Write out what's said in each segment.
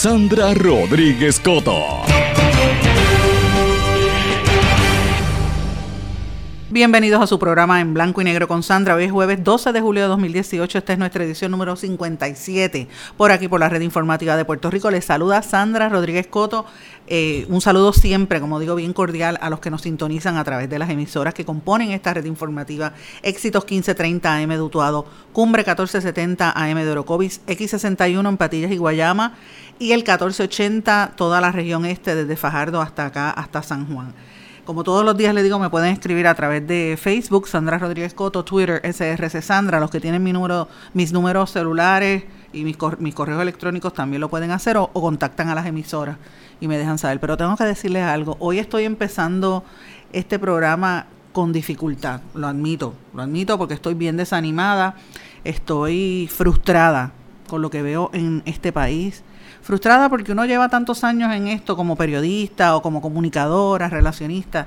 Sandra Rodríguez Coto. Bienvenidos a su programa en blanco y negro con Sandra. Hoy es jueves 12 de julio de 2018. Esta es nuestra edición número 57. Por aquí, por la red informática de Puerto Rico, les saluda Sandra Rodríguez Coto. Eh, un saludo siempre, como digo, bien cordial a los que nos sintonizan a través de las emisoras que componen esta red informativa. Éxitos 1530 AM de Utuado, Cumbre 1470 AM de Orocovis, X61 en Patillas y Guayama y el 1480 toda la región este, desde Fajardo hasta acá, hasta San Juan. Como todos los días les digo, me pueden escribir a través de Facebook, Sandra Rodríguez Coto, Twitter, SRC Sandra, los que tienen mi número, mis números celulares y mis, mis correos electrónicos también lo pueden hacer o, contactan a las emisoras y me dejan saber. Pero tengo que decirles algo, hoy estoy empezando este programa con dificultad, lo admito, lo admito porque estoy bien desanimada, estoy frustrada con lo que veo en este país frustrada porque uno lleva tantos años en esto como periodista o como comunicadora, relacionista,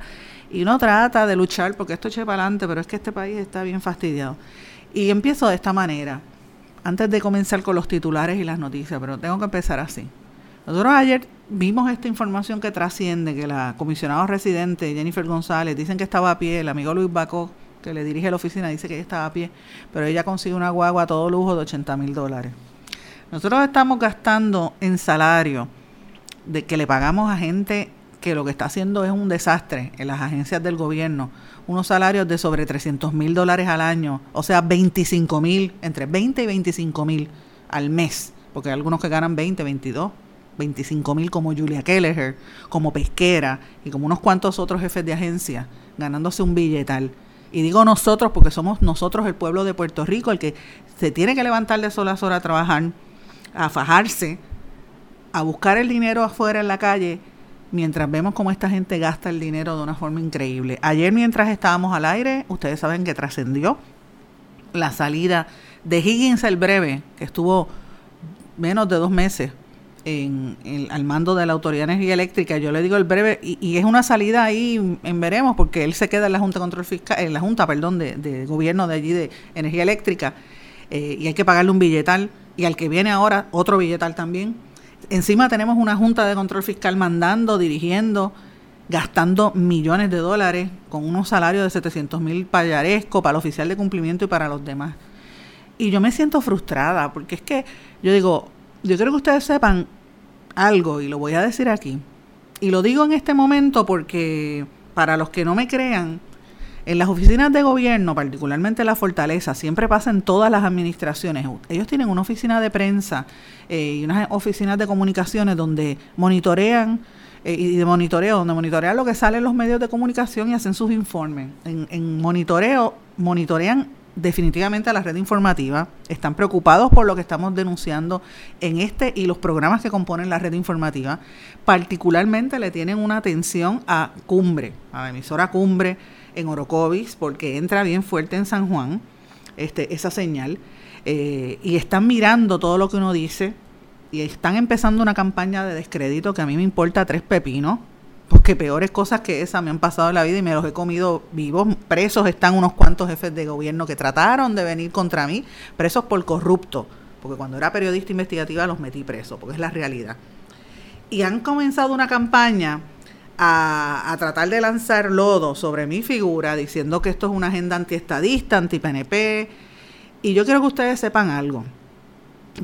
y uno trata de luchar porque esto eche para adelante, pero es que este país está bien fastidiado. Y empiezo de esta manera, antes de comenzar con los titulares y las noticias, pero tengo que empezar así. Nosotros ayer vimos esta información que trasciende, que la comisionada residente Jennifer González dicen que estaba a pie, el amigo Luis Bacó, que le dirige la oficina, dice que ella estaba a pie, pero ella consigue una guagua a todo lujo de 80 mil dólares. Nosotros estamos gastando en salario de que le pagamos a gente que lo que está haciendo es un desastre en las agencias del gobierno, unos salarios de sobre 300 mil dólares al año, o sea, 25 mil, entre 20 y 25 mil al mes, porque hay algunos que ganan 20, 22, 25 mil como Julia Kelleher, como Pesquera y como unos cuantos otros jefes de agencia, ganándose un billetal. Y digo nosotros porque somos nosotros el pueblo de Puerto Rico el que se tiene que levantar de solas horas a trabajar a fajarse, a buscar el dinero afuera en la calle, mientras vemos cómo esta gente gasta el dinero de una forma increíble. Ayer mientras estábamos al aire, ustedes saben que trascendió la salida de Higgins el Breve, que estuvo menos de dos meses en, al mando de la Autoridad de Energía Eléctrica. Yo le digo el breve, y, es una salida ahí en veremos, porque él se queda en la Junta de Control Fiscal, en la Junta, perdón, de, gobierno de allí de Energía Eléctrica, eh, y hay que pagarle un billetal y al que viene ahora otro billetal también. Encima tenemos una Junta de Control Fiscal mandando, dirigiendo, gastando millones de dólares con unos salarios de 700 mil payaresco para el oficial de cumplimiento y para los demás. Y yo me siento frustrada porque es que yo digo, yo quiero que ustedes sepan algo y lo voy a decir aquí. Y lo digo en este momento porque para los que no me crean, en las oficinas de gobierno, particularmente la Fortaleza, siempre pasa en todas las administraciones. Ellos tienen una oficina de prensa eh, y unas oficinas de comunicaciones donde monitorean eh, y de monitoreo, donde monitorean lo que sale en los medios de comunicación y hacen sus informes. En, en monitoreo, monitorean definitivamente a la red informativa, están preocupados por lo que estamos denunciando en este y los programas que componen la red informativa, particularmente le tienen una atención a Cumbre, a la emisora Cumbre, en Orocovis, porque entra bien fuerte en San Juan este, esa señal, eh, y están mirando todo lo que uno dice, y están empezando una campaña de descrédito que a mí me importa tres pepinos, porque peores cosas que esa me han pasado en la vida y me los he comido vivos. Presos están unos cuantos jefes de gobierno que trataron de venir contra mí, presos por corrupto, porque cuando era periodista investigativa los metí presos, porque es la realidad. y han comenzado una campaña a, tratar de lanzar lodo sobre mi figura, diciendo que esto es una agenda antiestadista, anti-PNP. Y yo quiero que ustedes sepan algo.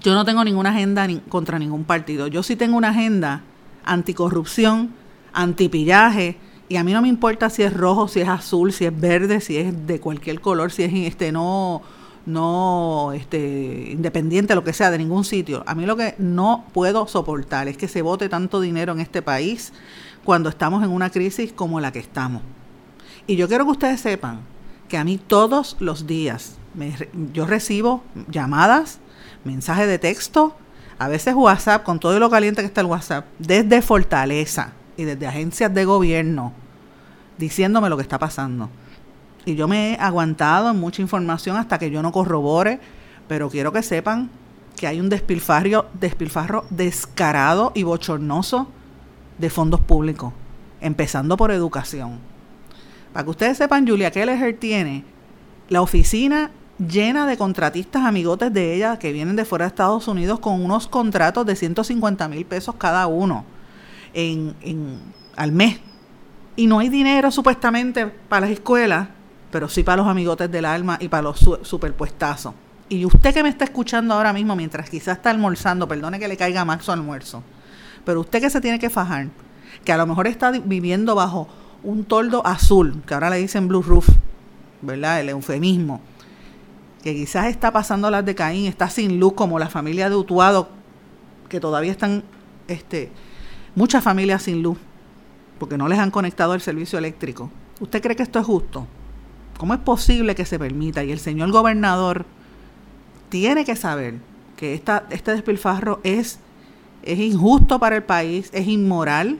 Yo no tengo ninguna agenda contra ningún partido. Yo sí tengo una agenda anticorrupción, antipillaje, y a mí no me importa si es rojo, si es azul, si es verde, si es de cualquier color, si es este no no este independiente lo que sea de ningún sitio. A mí lo que no puedo soportar es que se vote tanto dinero en este país cuando estamos en una crisis como la que estamos. Y yo quiero que ustedes sepan que a mí todos los días yo recibo llamadas, mensajes de texto, a veces WhatsApp, con todo lo caliente que está el WhatsApp, desde Fortaleza y desde agencias de gobierno, diciéndome lo que está pasando. Y yo me he aguantado en mucha información hasta que yo no corrobore, pero quiero que sepan que hay un despilfarro, despilfarro descarado y bochornoso de fondos públicos, empezando por educación. Para que ustedes sepan, Julia Kelleher tiene la oficina llena de contratistas amigotes de ella que vienen de fuera de Estados Unidos con unos contratos de 150 mil pesos cada uno en, al mes. Y no hay dinero supuestamente para las escuelas, pero sí para los amigotes del alma y para los superpuestazos. Y usted que me está escuchando ahora mismo mientras quizás está almorzando, perdone que le caiga más su almuerzo, pero usted que se tiene que fajar, que a lo mejor está viviendo bajo un toldo azul, que ahora le dicen blue roof, ¿verdad? El eufemismo, que quizás está pasando las de Caín, está sin luz como la familia de Utuado, que todavía están, este, muchas familias sin luz, porque no les han conectado el servicio eléctrico. ¿Usted cree que esto es justo? ¿Cómo es posible que se permita? Y el señor gobernador tiene que saber que esta, este despilfarro es es injusto para el país, es inmoral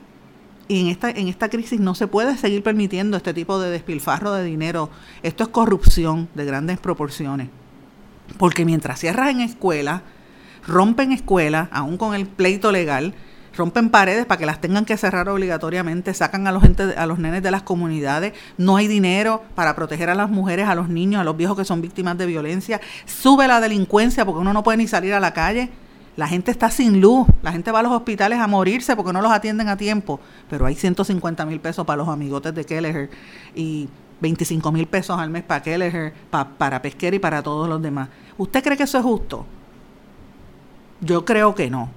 y en esta, en esta crisis no se puede seguir permitiendo este tipo de despilfarro de dinero. Esto es corrupción de grandes proporciones. Porque mientras cierras en escuelas, rompen escuelas, aún con el pleito legal, rompen paredes para que las tengan que cerrar obligatoriamente, sacan a los, gente, a los nenes de las comunidades, no hay dinero para proteger a las mujeres, a los niños, a los viejos que son víctimas de violencia, sube la delincuencia porque uno no puede ni salir a la calle. La gente está sin luz, la gente va a los hospitales a morirse porque no los atienden a tiempo, pero hay 150 mil pesos para los amigotes de Kelleher y 25 mil pesos al mes para Kelleher, para Pesquera y para todos los demás. ¿Usted cree que eso es justo? Yo creo que no.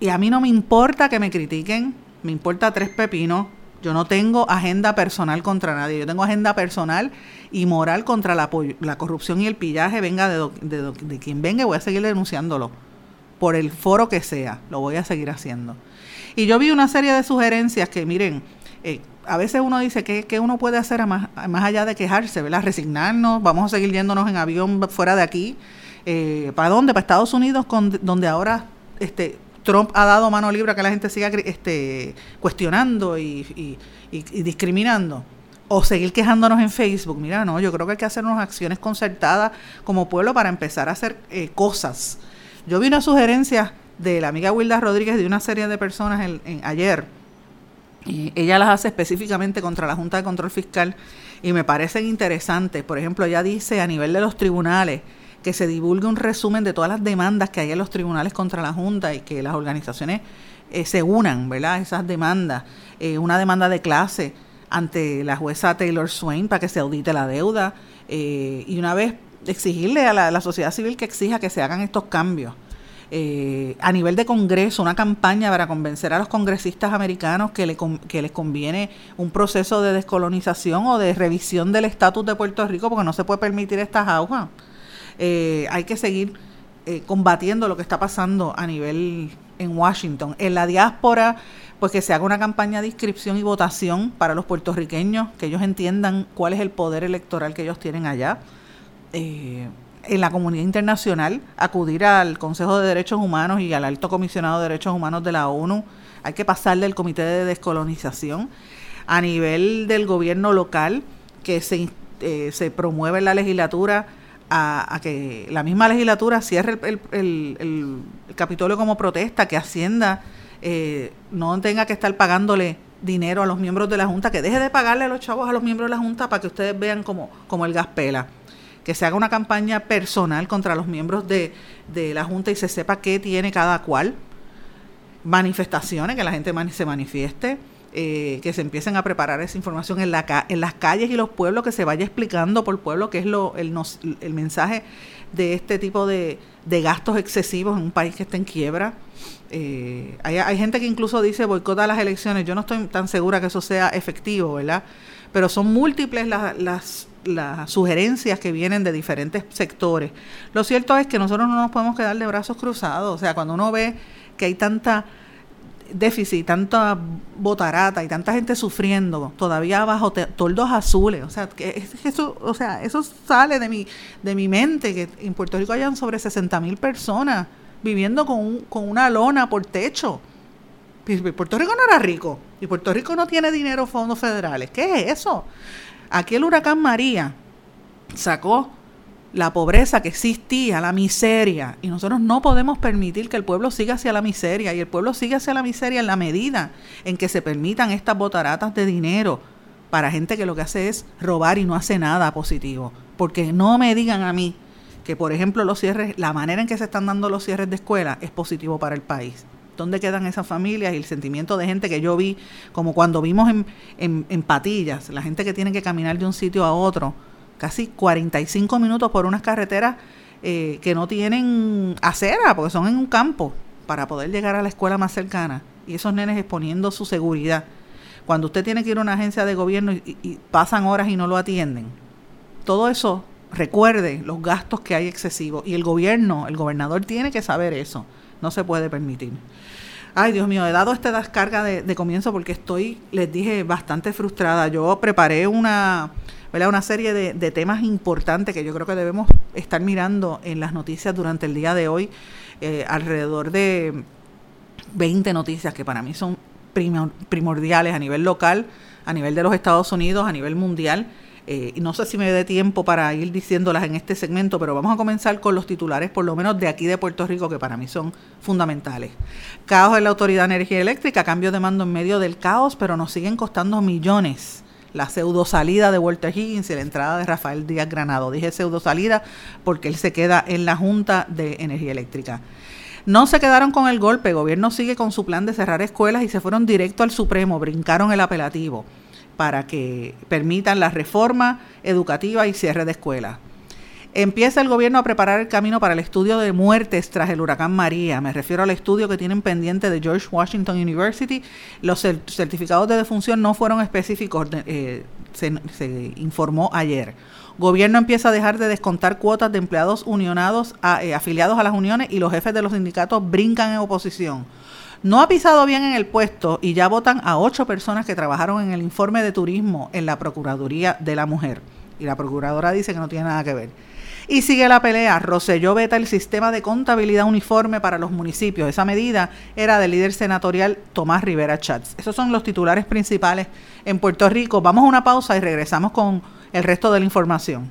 Y a mí no me importa que me critiquen, me importa tres pepinos. Yo no tengo agenda personal contra nadie, yo tengo agenda personal y moral contra la, la corrupción y el pillaje, venga de, quien venga, voy a seguir denunciándolo por el foro que sea, lo voy a seguir haciendo. Y yo vi una serie de sugerencias que, miren, eh, a veces uno dice que, uno puede hacer más, más, allá de quejarse, ¿verdad? Resignarnos, vamos a seguir yéndonos en avión fuera de aquí. Eh, ¿Para dónde? Para Estados Unidos, donde ahora este, Trump ha dado mano libre a que la gente siga este, cuestionando y, discriminando o seguir quejándonos en Facebook. Mira, no, yo creo que hay que hacer unas acciones concertadas como pueblo para empezar a hacer eh, cosas yo vi una sugerencia de la amiga Wilda Rodríguez de una serie de personas en, ayer. Y ella las hace específicamente contra la Junta de Control Fiscal y me parecen interesantes. Por ejemplo, ella dice a nivel de los tribunales que se divulgue un resumen de todas las demandas que hay en los tribunales contra la Junta y que las organizaciones eh, se unan, ¿verdad? Esas demandas. Eh, una demanda de clase ante la jueza Taylor Swain para que se audite la deuda. Eh, y una vez exigirle a la, sociedad civil que exija que se hagan estos cambios. Eh, a nivel de Congreso, una campaña para convencer a los congresistas americanos que, le, que les conviene un proceso de descolonización o de revisión del estatus de Puerto Rico, porque no se puede permitir estas aguas. Eh, hay que seguir eh, combatiendo lo que está pasando a nivel en Washington. En la diáspora, pues que se haga una campaña de inscripción y votación para los puertorriqueños, que ellos entiendan cuál es el poder electoral que ellos tienen allá eh, en la comunidad internacional, acudir al Consejo de Derechos Humanos y al Alto Comisionado de Derechos Humanos de la ONU. Hay que pasarle al Comité de Descolonización. A nivel del gobierno local, que se, eh, se promueve en la legislatura a, que la misma legislatura cierre el, el, Capitolio como protesta, que Hacienda eh, no tenga que estar pagándole dinero a los miembros de la Junta, que deje de pagarle a los chavos a los miembros de la Junta para que ustedes vean como, como el gas pela que se haga una campaña personal contra los miembros de, la Junta y se sepa qué tiene cada cual. manifestaciones, que la gente se manifieste, eh, que se empiecen a preparar esa información en, la, en las calles y los pueblos, que se vaya explicando por pueblo qué es lo, el, el mensaje de este tipo de, gastos excesivos en un país que está en quiebra. Eh, hay, hay, gente que incluso dice boicota las elecciones. Yo no estoy tan segura que eso sea efectivo, ¿verdad? Pero son múltiples las, las, las sugerencias que vienen de diferentes sectores. Lo cierto es que nosotros no nos podemos quedar de brazos cruzados. O sea, cuando uno ve que hay tanta déficit, tanta botarata y tanta gente sufriendo todavía bajo toldos azules, o sea, que eso, o sea, eso sale de mi de mi mente que en Puerto Rico hayan sobre 60 mil personas viviendo con, con una lona por techo. Puerto Rico no era rico y Puerto Rico no tiene dinero fondos federales. ¿Qué es eso? Aquí el huracán María sacó la pobreza que existía, la miseria, y nosotros no podemos permitir que el pueblo siga hacia la miseria, y el pueblo sigue hacia la miseria en la medida en que se permitan estas botaratas de dinero para gente que lo que hace es robar y no hace nada positivo. Porque no me digan a mí que, por ejemplo, los cierres, la manera en que se están dando los cierres de escuela es positivo para el país. ¿Dónde quedan esas familias y el sentimiento de gente que yo vi, como cuando vimos en, en, en Patillas, la gente que tiene que caminar de un sitio a otro? casi 45 minutos por unas carreteras eh, que no tienen acera, porque son en un campo, para poder llegar a la escuela más cercana. Y esos nenes exponiendo su seguridad. Cuando usted tiene que ir a una agencia de gobierno y, pasan horas y no lo atienden. Todo eso, recuerde los gastos que hay excesivos. Y el gobierno, el gobernador tiene que saber eso. No se puede permitir. Ay, Dios mío, he dado esta descarga de, comienzo porque estoy, les dije, bastante frustrada. Yo preparé una una serie de, temas importantes que yo creo que debemos estar mirando en las noticias durante el día de hoy, eh, alrededor de 20 noticias que para mí son primordiales a nivel local, a nivel de los Estados Unidos, a nivel mundial. Eh, no sé si me dé tiempo para ir diciéndolas en este segmento, pero vamos a comenzar con los titulares, por lo menos de aquí de Puerto Rico, que para mí son fundamentales. Caos en la Autoridad de Energía Eléctrica, cambio de mando en medio del caos, pero nos siguen costando millones la pseudo salida de Walter Higgins y la entrada de Rafael Díaz Granado. Dije pseudo salida porque él se queda en la Junta de Energía Eléctrica. No se quedaron con el golpe, el gobierno sigue con su plan de cerrar escuelas y se fueron directo al Supremo, brincaron el apelativo para que permitan la reforma educativa y cierre de escuelas. Empieza el gobierno a preparar el camino para el estudio de muertes tras el huracán María. Me refiero al estudio que tienen pendiente de George Washington University. Los certificados de defunción no fueron específicos, eh, se, informó ayer. Gobierno empieza a dejar de descontar cuotas de empleados unionados eh, afiliados a las uniones y los jefes de los sindicatos brincan en oposición. No ha pisado bien en el puesto y ya votan a ocho personas que trabajaron en el informe de turismo en la Procuraduría de la Mujer. Y la procuradora dice que no tiene nada que ver. Y sigue la pelea. Roselló veta el sistema de contabilidad uniforme para los municipios. Esa medida era del líder senatorial Tomás Rivera Chats. Esos son los titulares principales en Puerto Rico. Vamos a una pausa y regresamos con el resto de la información.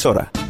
emisora.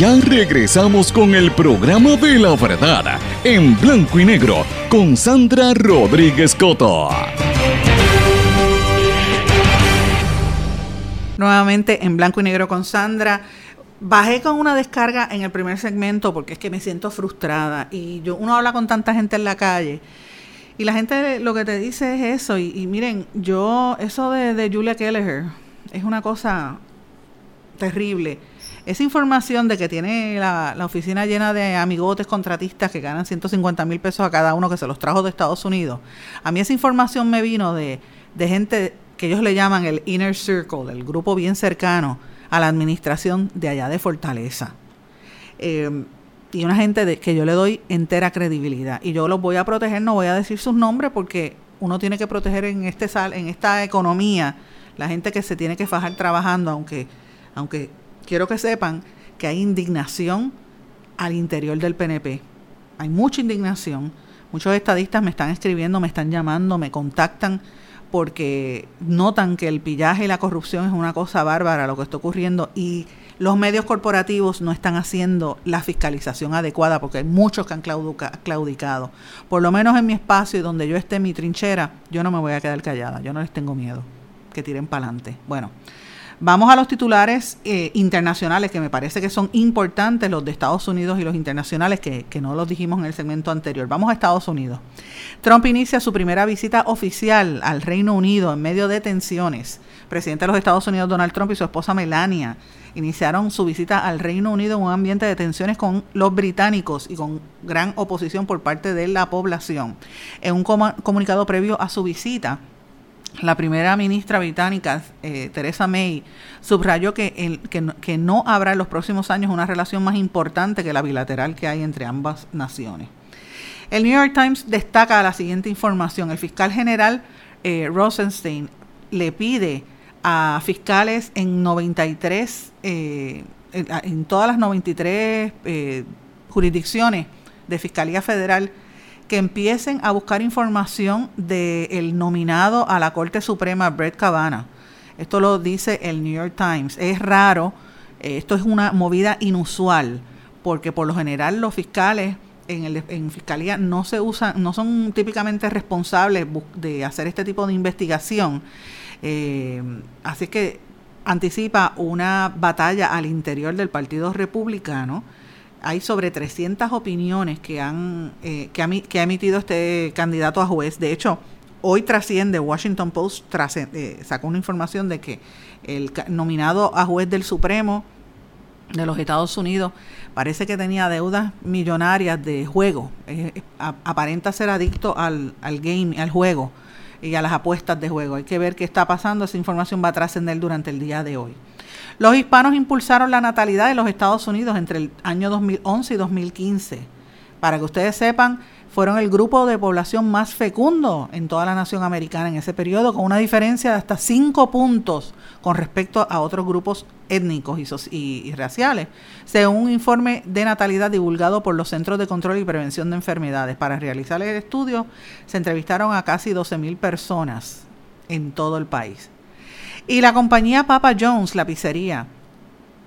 ya regresamos con el programa de la verdad en blanco y negro con Sandra Rodríguez Coto. Nuevamente en blanco y negro con Sandra. Bajé con una descarga en el primer segmento porque es que me siento frustrada y yo uno habla con tanta gente en la calle y la gente lo que te dice es eso y, y miren, yo eso de, de Julia Kelleher es una cosa terrible. Esa información de que tiene la, la, oficina llena de amigotes contratistas que ganan 150 mil pesos a cada uno que se los trajo de Estados Unidos, a mí esa información me vino de, de gente que ellos le llaman el inner circle, el grupo bien cercano a la administración de allá de Fortaleza. Eh, y una gente de, que yo le doy entera credibilidad. Y yo los voy a proteger, no voy a decir sus nombres porque uno tiene que proteger en, este sal, en esta economía la gente que se tiene que fajar trabajando, aunque, aunque quiero que sepan que hay indignación al interior del PNP. Hay mucha indignación. Muchos estadistas me están escribiendo, me están llamando, me contactan porque notan que el pillaje y la corrupción es una cosa bárbara lo que está ocurriendo y los medios corporativos no están haciendo la fiscalización adecuada porque hay muchos que han claudicado. Por lo menos en mi espacio y donde yo esté en mi trinchera, yo no me voy a quedar callada, yo no les tengo miedo que tiren para adelante. Bueno, Vamos a los titulares eh, internacionales que me parece que son importantes, los de Estados Unidos y los internacionales, que, no los dijimos en el segmento anterior. Vamos a Estados Unidos. Trump inicia su primera visita oficial al Reino Unido en medio de tensiones. Presidente de los Estados Unidos, Donald Trump, y su esposa Melania iniciaron su visita al Reino Unido en un ambiente de tensiones con los británicos y con gran oposición por parte de la población. En un comunicado previo a su visita, la primera ministra británica, eh, Theresa May, subrayó que, no habrá en los próximos años una relación más importante que la bilateral que hay entre ambas naciones. El New York Times destaca la siguiente información. El fiscal general eh, Rosenstein le pide a fiscales en 93, eh, en, en, todas las 93 eh, jurisdicciones de Fiscalía Federal, que empiecen a buscar información del nominado a la Corte Suprema, Brett Kavanaugh. Esto lo dice el New York Times. Es raro, eh, esto es una movida inusual, porque por lo general los fiscales en, el, en fiscalía no se usan, no son típicamente responsables de hacer este tipo de investigación. Eh, así que anticipa una batalla al interior del Partido Republicano hay sobre 300 opiniones que, han, eh, que, ha, emitido este candidato a juez. De hecho, hoy trasciende, Washington Post eh, sacó una información de que el nominado a juez del Supremo de los Estados Unidos parece que tenía deudas millonarias de juego. Eh, aparenta ser adicto al, al game, al juego y a las apuestas de juego. Hay que ver qué está pasando. Esa información va a trascender durante el día de hoy. Los hispanos impulsaron la natalidad de los Estados Unidos entre el año 2011 y 2015. Para que ustedes sepan, fueron el grupo de población más fecundo en toda la nación americana en ese periodo, con una diferencia de hasta cinco puntos con respecto a otros grupos étnicos y, y, raciales, según un informe de natalidad divulgado por los Centros de Control y Prevención de Enfermedades. Para realizar el estudio se entrevistaron a casi 12.000 personas en todo el país. Y la compañía Papa Jones, la pizzería,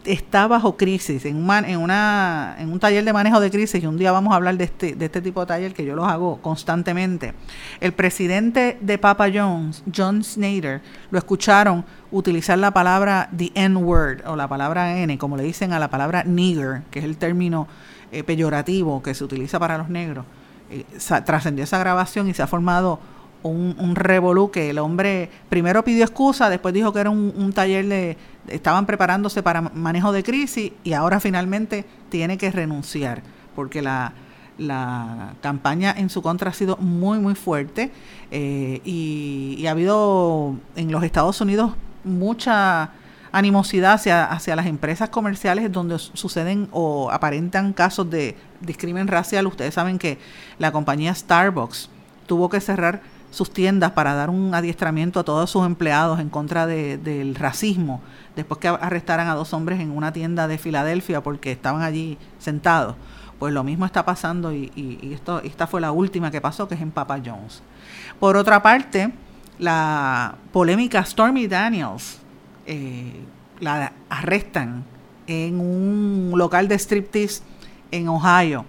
está bajo crisis, en, en, una, en un taller de manejo de crisis, y un día vamos a hablar de este, de este tipo de taller que yo los hago constantemente. El presidente de Papa Jones, John Snyder, lo escucharon utilizar la palabra the N-word, o la palabra N, como le dicen a la palabra nigger, que es el término eh, peyorativo que se utiliza para los negros. Eh, trascendió esa grabación y se ha formado un, un revolú que el hombre primero pidió excusa, después dijo que era un, taller de, estaban preparándose para manejo de crisis y ahora finalmente tiene que renunciar porque la, la campaña en su contra ha sido muy muy fuerte eh, y, ha habido en los Estados Unidos mucha animosidad hacia, hacia las empresas comerciales donde suceden o aparentan casos de discrimen racial. Ustedes saben que la compañía Starbucks tuvo que cerrar sus tiendas para dar un adiestramiento a todos sus empleados en contra del racismo, después que arrestaran a dos hombres en una tienda de Filadelfia porque estaban allí sentados. Pues lo mismo está pasando y, esto, esta fue la última que pasó, que es en Papa Jones. Por otra parte, la polémica Stormy Daniels eh, la arrestan en un local de striptease en Ohio.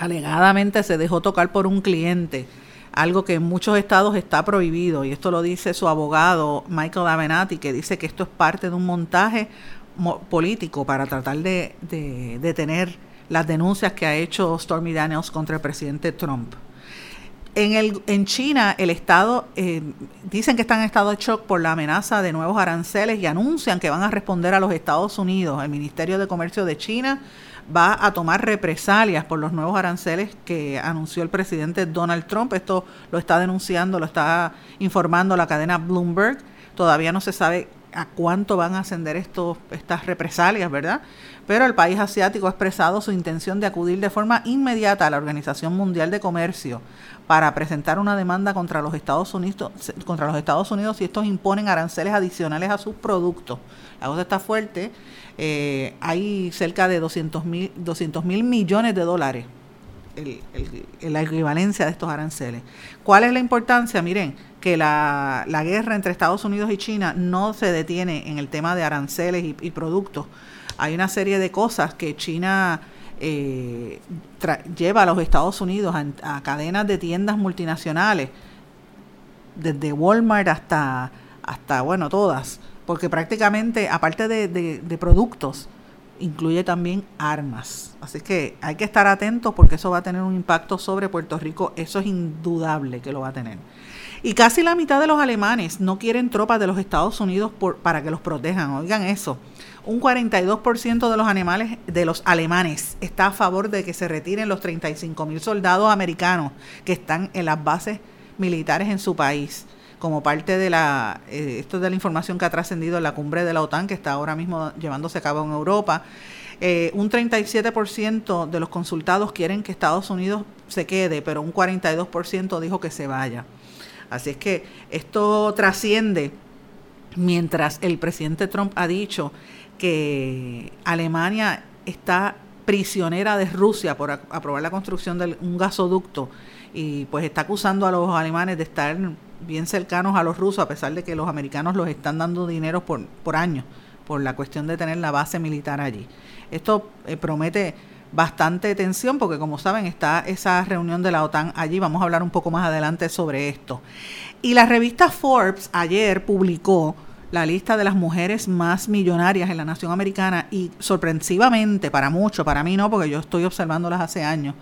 Alegadamente se dejó tocar por un cliente algo que en muchos estados está prohibido, y esto lo dice su abogado Michael Avenatti, que dice que esto es parte de un montaje político para tratar de, detener las denuncias que ha hecho Stormy Daniels contra el presidente Trump. En, el, en China, el Estado, eh, dicen que están en estado de shock por la amenaza de nuevos aranceles y anuncian que van a responder a los Estados Unidos. El Ministerio de Comercio de China va a tomar represalias por los nuevos aranceles que anunció el presidente Donald Trump. Esto lo está denunciando, lo está informando la cadena Bloomberg. Todavía no se sabe a cuánto van a ascender estos, estas represalias, ¿verdad? Pero el país asiático ha expresado su intención de acudir de forma inmediata a la Organización Mundial de Comercio para presentar una demanda contra los Estados Unidos, contra los Estados Unidos si estos imponen aranceles adicionales a sus productos. La voz está fuerte eh, hay cerca de 200 mil millones de dólares en la equivalencia de estos aranceles. ¿Cuál es la importancia? Miren, que la, guerra entre Estados Unidos y China no se detiene en el tema de aranceles y, productos. Hay una serie de cosas que China eh, lleva a los Estados Unidos a, cadenas de tiendas multinacionales, desde Walmart hasta, hasta bueno, todas porque prácticamente, aparte de, productos, incluye también armas. Así que hay que estar atentos porque eso va a tener un impacto sobre Puerto Rico, eso es indudable que lo va a tener. Y casi la mitad de los alemanes no quieren tropas de los Estados Unidos por, para que los protejan. Oigan eso. Un 42% de los animales de los alemanes está a favor de que se retiren los 35 mil soldados americanos que están en las bases militares en su país como parte de la, eh, esto de la información que ha trascendido en la cumbre de la OTAN, que está ahora mismo llevándose a cabo en Europa. Eh, un 37% de los consultados quieren que Estados Unidos se quede, pero un 42% dijo que se vaya. Así es que esto trasciende mientras el presidente Trump ha dicho que Alemania está prisionera de Rusia por aprobar la construcción de un gasoducto y pues está acusando a los alemanes de estar bien cercanos a los rusos, a pesar de que los americanos los están dando dinero por, por años, por la cuestión de tener la base militar allí. Esto eh, promete bastante tensión porque como saben está esa reunión de la OTAN allí, vamos a hablar un poco más adelante sobre esto. Y la revista Forbes ayer publicó la lista de las mujeres más millonarias en la nación americana y sorpresivamente para muchos, para mí no, porque yo estoy observándolas hace años,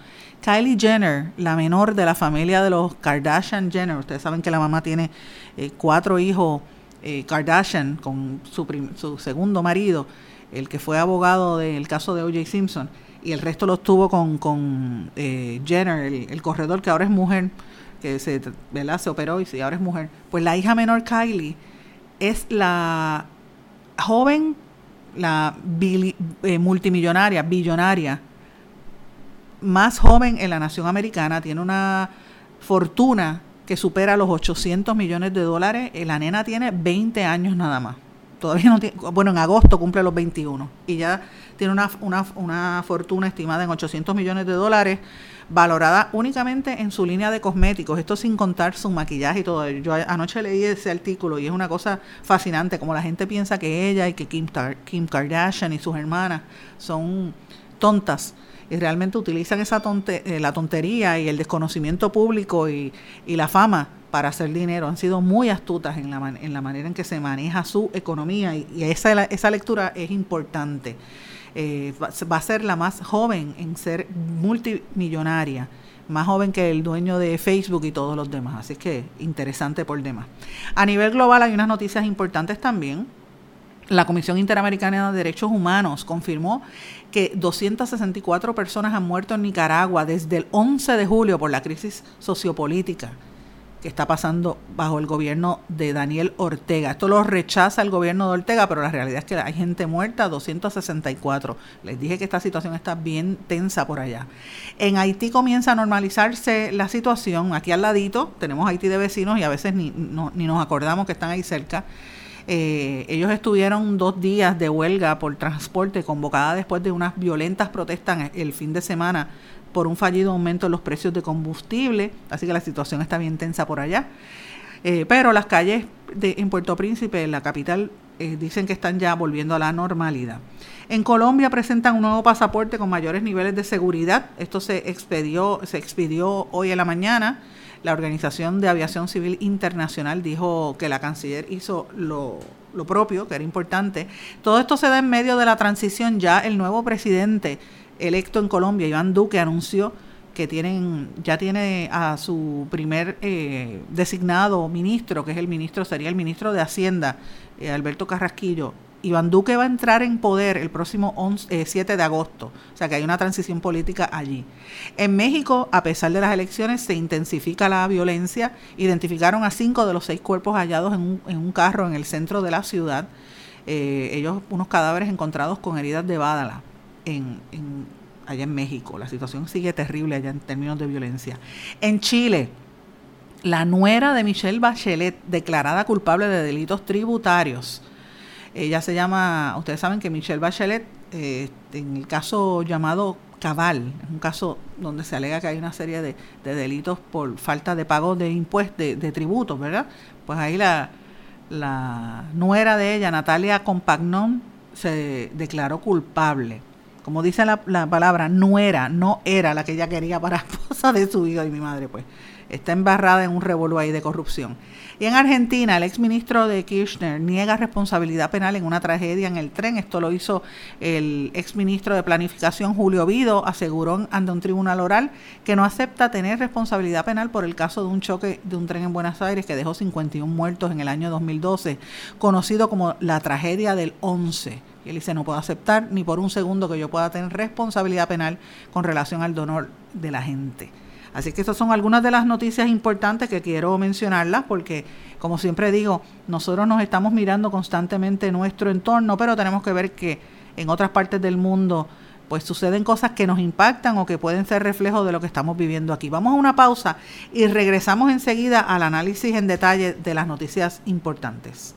Kylie Jenner, la menor de la familia de los Kardashian Jenner, ustedes saben que la mamá tiene eh, cuatro hijos eh, Kardashian con su, su segundo marido, el que fue abogado del caso de O.J. Simpson, y el resto lo tuvo con, con eh, Jenner, el, corredor que ahora es mujer, que se, se operó y ahora es mujer. Pues la hija menor Kylie es la joven, la multimillonaria, billonaria, más joven en la nación americana, tiene una fortuna que supera los 800 millones de dólares. Eh, la nena tiene 20 años nada más. Todavía no tiene, bueno, en agosto cumple los 21 y ya tiene una, una, una fortuna estimada en 800 millones de dólares valorada únicamente en su línea de cosméticos, esto sin contar su maquillaje y todo. Yo anoche leí ese artículo y es una cosa fascinante, como la gente piensa que ella y que Kim, Kim Kardashian y sus hermanas son tontas y realmente utilizan esa tonte, eh, la tontería y el desconocimiento público y, y, la fama para hacer dinero. Han sido muy astutas en la, en la manera en que se maneja su economía y, esa, esa lectura es importante. Eh, va, a ser la más joven en ser multimillonaria, más joven que el dueño de Facebook y todos los demás. Así que interesante por demás. A nivel global hay unas noticias importantes también. La Comisión Interamericana de Derechos Humanos confirmó que 264 personas han muerto en Nicaragua desde el 11 de julio por la crisis sociopolítica que está pasando bajo el gobierno de Daniel Ortega. Esto lo rechaza el gobierno de Ortega, pero la realidad es que hay gente muerta, 264. Les dije que esta situación está bien tensa por allá. En Haití comienza a normalizarse la situación. Aquí al ladito tenemos Haití de vecinos y a veces ni, ni nos acordamos que están ahí cerca. Eh, ellos estuvieron dos días de huelga por transporte convocada después de unas violentas protestas el fin de semana por un fallido aumento en los precios de combustible, así que la situación está bien tensa por allá. Eh, pero las calles de, en Puerto Príncipe, en la capital, eh, dicen que están ya volviendo a la normalidad. En Colombia presentan un nuevo pasaporte con mayores niveles de seguridad. Esto se expedió, se expidió hoy en la mañana. La Organización de Aviación Civil Internacional dijo que la canciller hizo lo, lo propio, que era importante. Todo esto se da en medio de la transición. Ya el nuevo presidente electo en Colombia, Iván Duque, anunció que tienen ya tiene a su primer eh, designado ministro, que es el ministro, sería el ministro de Hacienda, eh, Alberto Carrasquillo. Iván Duque va a entrar en poder el próximo 7 eh, de agosto, o sea que hay una transición política allí. En México, a pesar de las elecciones, se intensifica la violencia. Identificaron a cinco de los seis cuerpos hallados en un, carro en el centro de la ciudad. ellos, unos cadáveres encontrados con heridas de bádala allá en México. La situación sigue terrible allá en términos de violencia. En Chile, la nuera de Michelle Bachelet, declarada culpable de delitos tributarios. Ella se llama, ustedes saben que Michelle Bachelet, eh, en el caso llamado Cabal, es un caso donde se alega que hay una serie de, delitos por falta de pago de impuestos, de, de, tributos, ¿verdad? Pues ahí la, la nuera de ella, Natalia Compagnon, se declaró culpable como dice la, palabra, no era, no era la que ella quería para esposa de su hijo y mi madre, pues está embarrada en un revuelo ahí de corrupción. Y en Argentina, el exministro de Kirchner niega responsabilidad penal en una tragedia en el tren. Esto lo hizo el exministro de Planificación, Julio Vido, aseguró ante un tribunal oral que no acepta tener responsabilidad penal por el caso de un choque de un tren en Buenos Aires que dejó 51 muertos en el año 2012, conocido como la tragedia del 11 y él dice, no puedo aceptar ni por un segundo que yo pueda tener responsabilidad penal con relación al donor de la gente. Así que estas son algunas de las noticias importantes que quiero mencionarlas porque, como siempre digo, nosotros nos estamos mirando constantemente nuestro entorno, pero tenemos que ver que en otras partes del mundo pues suceden cosas que nos impactan o que pueden ser reflejo de lo que estamos viviendo aquí. Vamos a una pausa y regresamos enseguida al análisis en detalle de las noticias importantes.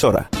emisora.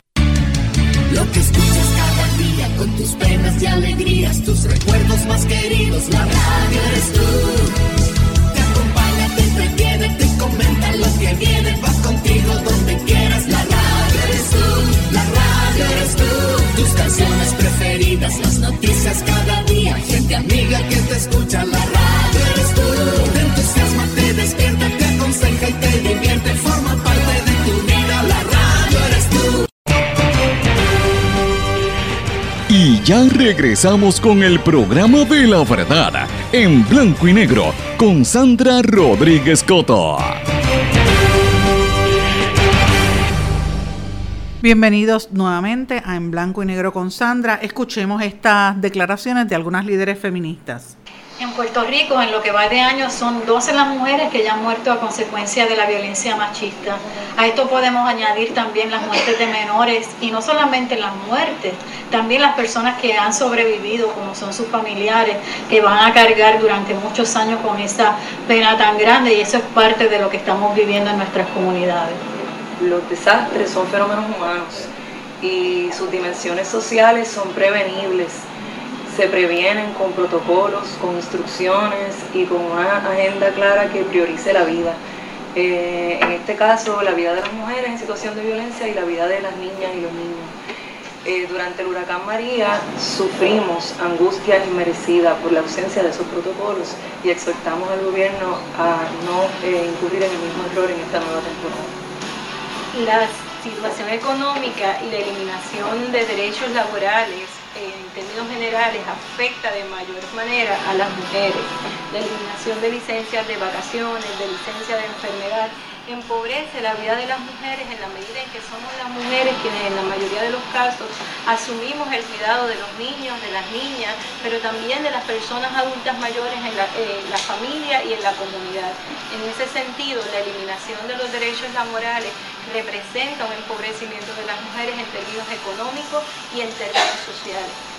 Tus penas y alegrías, tus recuerdos más queridos, la radio eres tú. Regresamos con el programa de la verdad en blanco y negro con Sandra Rodríguez Coto. Bienvenidos nuevamente a En Blanco y Negro con Sandra. Escuchemos estas declaraciones de algunas líderes feministas. En Puerto Rico, en lo que va de año, son 12 las mujeres que ya han muerto a consecuencia de la violencia machista. A esto podemos añadir también las muertes de menores y no solamente las muertes, también las personas que han sobrevivido, como son sus familiares, que van a cargar durante muchos años con esa pena tan grande y eso es parte de lo que estamos viviendo en nuestras comunidades. Los desastres son fenómenos humanos y sus dimensiones sociales son prevenibles se previenen con protocolos, con instrucciones y con una agenda clara que priorice la vida. Eh, en este caso, la vida de las mujeres en situación de violencia y la vida de las niñas y los niños. Eh, durante el huracán María sufrimos angustia inmerecida por la ausencia de esos protocolos y exhortamos al gobierno a no eh, incurrir en el mismo error en esta nueva temporada. La situación económica y la eliminación de derechos laborales en términos generales afecta de mayor manera a las mujeres. La eliminación de licencias de vacaciones, de licencias de enfermedad, empobrece la vida de las mujeres en la medida en que somos las mujeres quienes en la mayoría de los casos asumimos el cuidado de los niños, de las niñas, pero también de las personas adultas mayores en la, en la familia y en la comunidad. En ese sentido, la eliminación de los derechos laborales representa un empobrecimiento de las mujeres en términos económicos y en términos sociales.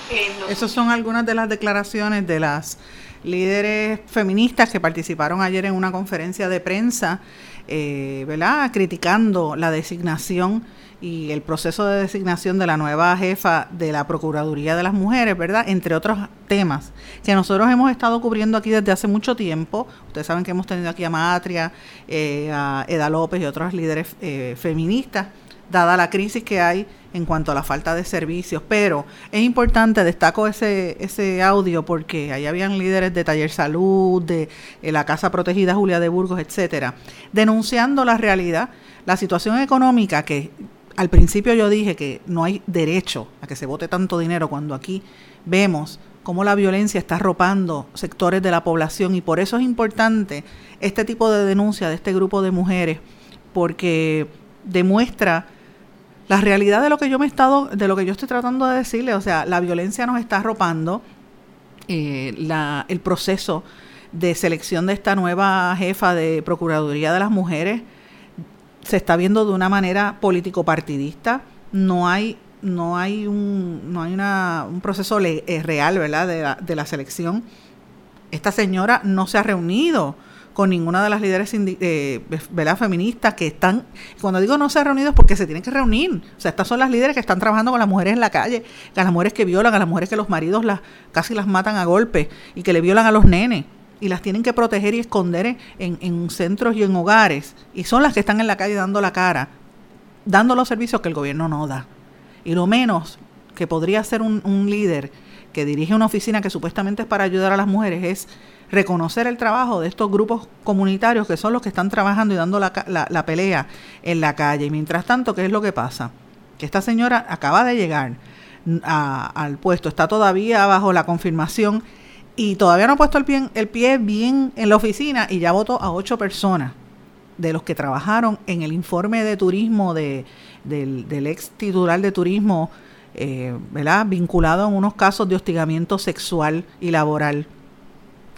Esas son algunas de las declaraciones de las líderes feministas que participaron ayer en una conferencia de prensa, eh, ¿verdad? Criticando la designación y el proceso de designación de la nueva jefa de la Procuraduría de las Mujeres, ¿verdad? Entre otros temas que nosotros hemos estado cubriendo aquí desde hace mucho tiempo. Ustedes saben que hemos tenido aquí a Matria, eh, a Eda López y otros líderes eh, feministas, dada la crisis que hay en cuanto a la falta de servicios. Pero es importante, destaco ese, ese audio porque ahí habían líderes de Taller Salud, de eh, la Casa Protegida Julia de Burgos, etcétera, denunciando la realidad, la situación económica que al principio yo dije que no hay derecho a que se vote tanto dinero cuando aquí vemos cómo la violencia está arropando sectores de la población y por eso es importante este tipo de denuncia de este grupo de mujeres porque demuestra la realidad de lo que yo me estado de lo que yo estoy tratando de decirle, o sea, la violencia nos está arropando eh, el proceso de selección de esta nueva jefa de Procuraduría de las Mujeres se está viendo de una manera político-partidista. No hay, no hay un, no hay una, un proceso eh, real, ¿verdad?, de la, de la selección. Esta señora no se ha reunido con ninguna de las líderes eh, feministas que están, cuando digo no se ha reunido es porque se tienen que reunir, o sea, estas son las líderes que están trabajando con las mujeres en la calle, a las mujeres que violan, a las mujeres que los maridos las casi las matan a golpe y que le violan a los nenes y las tienen que proteger y esconder en, en centros y en hogares. Y son las que están en la calle dando la cara, dando los servicios que el gobierno no da. Y lo menos que podría un, un líder que dirige una oficina que supuestamente es para ayudar a las mujeres es reconocer el trabajo de estos grupos comunitarios que son los que están trabajando y dando la, la, la, pelea en la calle. Y mientras tanto, ¿qué es lo que pasa? Que esta señora acaba de llegar a, al puesto, está todavía bajo la confirmación y todavía no ha puesto el pie, el pie bien en la oficina y ya votó a ocho personas de los que trabajaron en el informe de turismo de, del, del ex titular de turismo, eh, ¿verdad? vinculado en unos casos de hostigamiento sexual y laboral.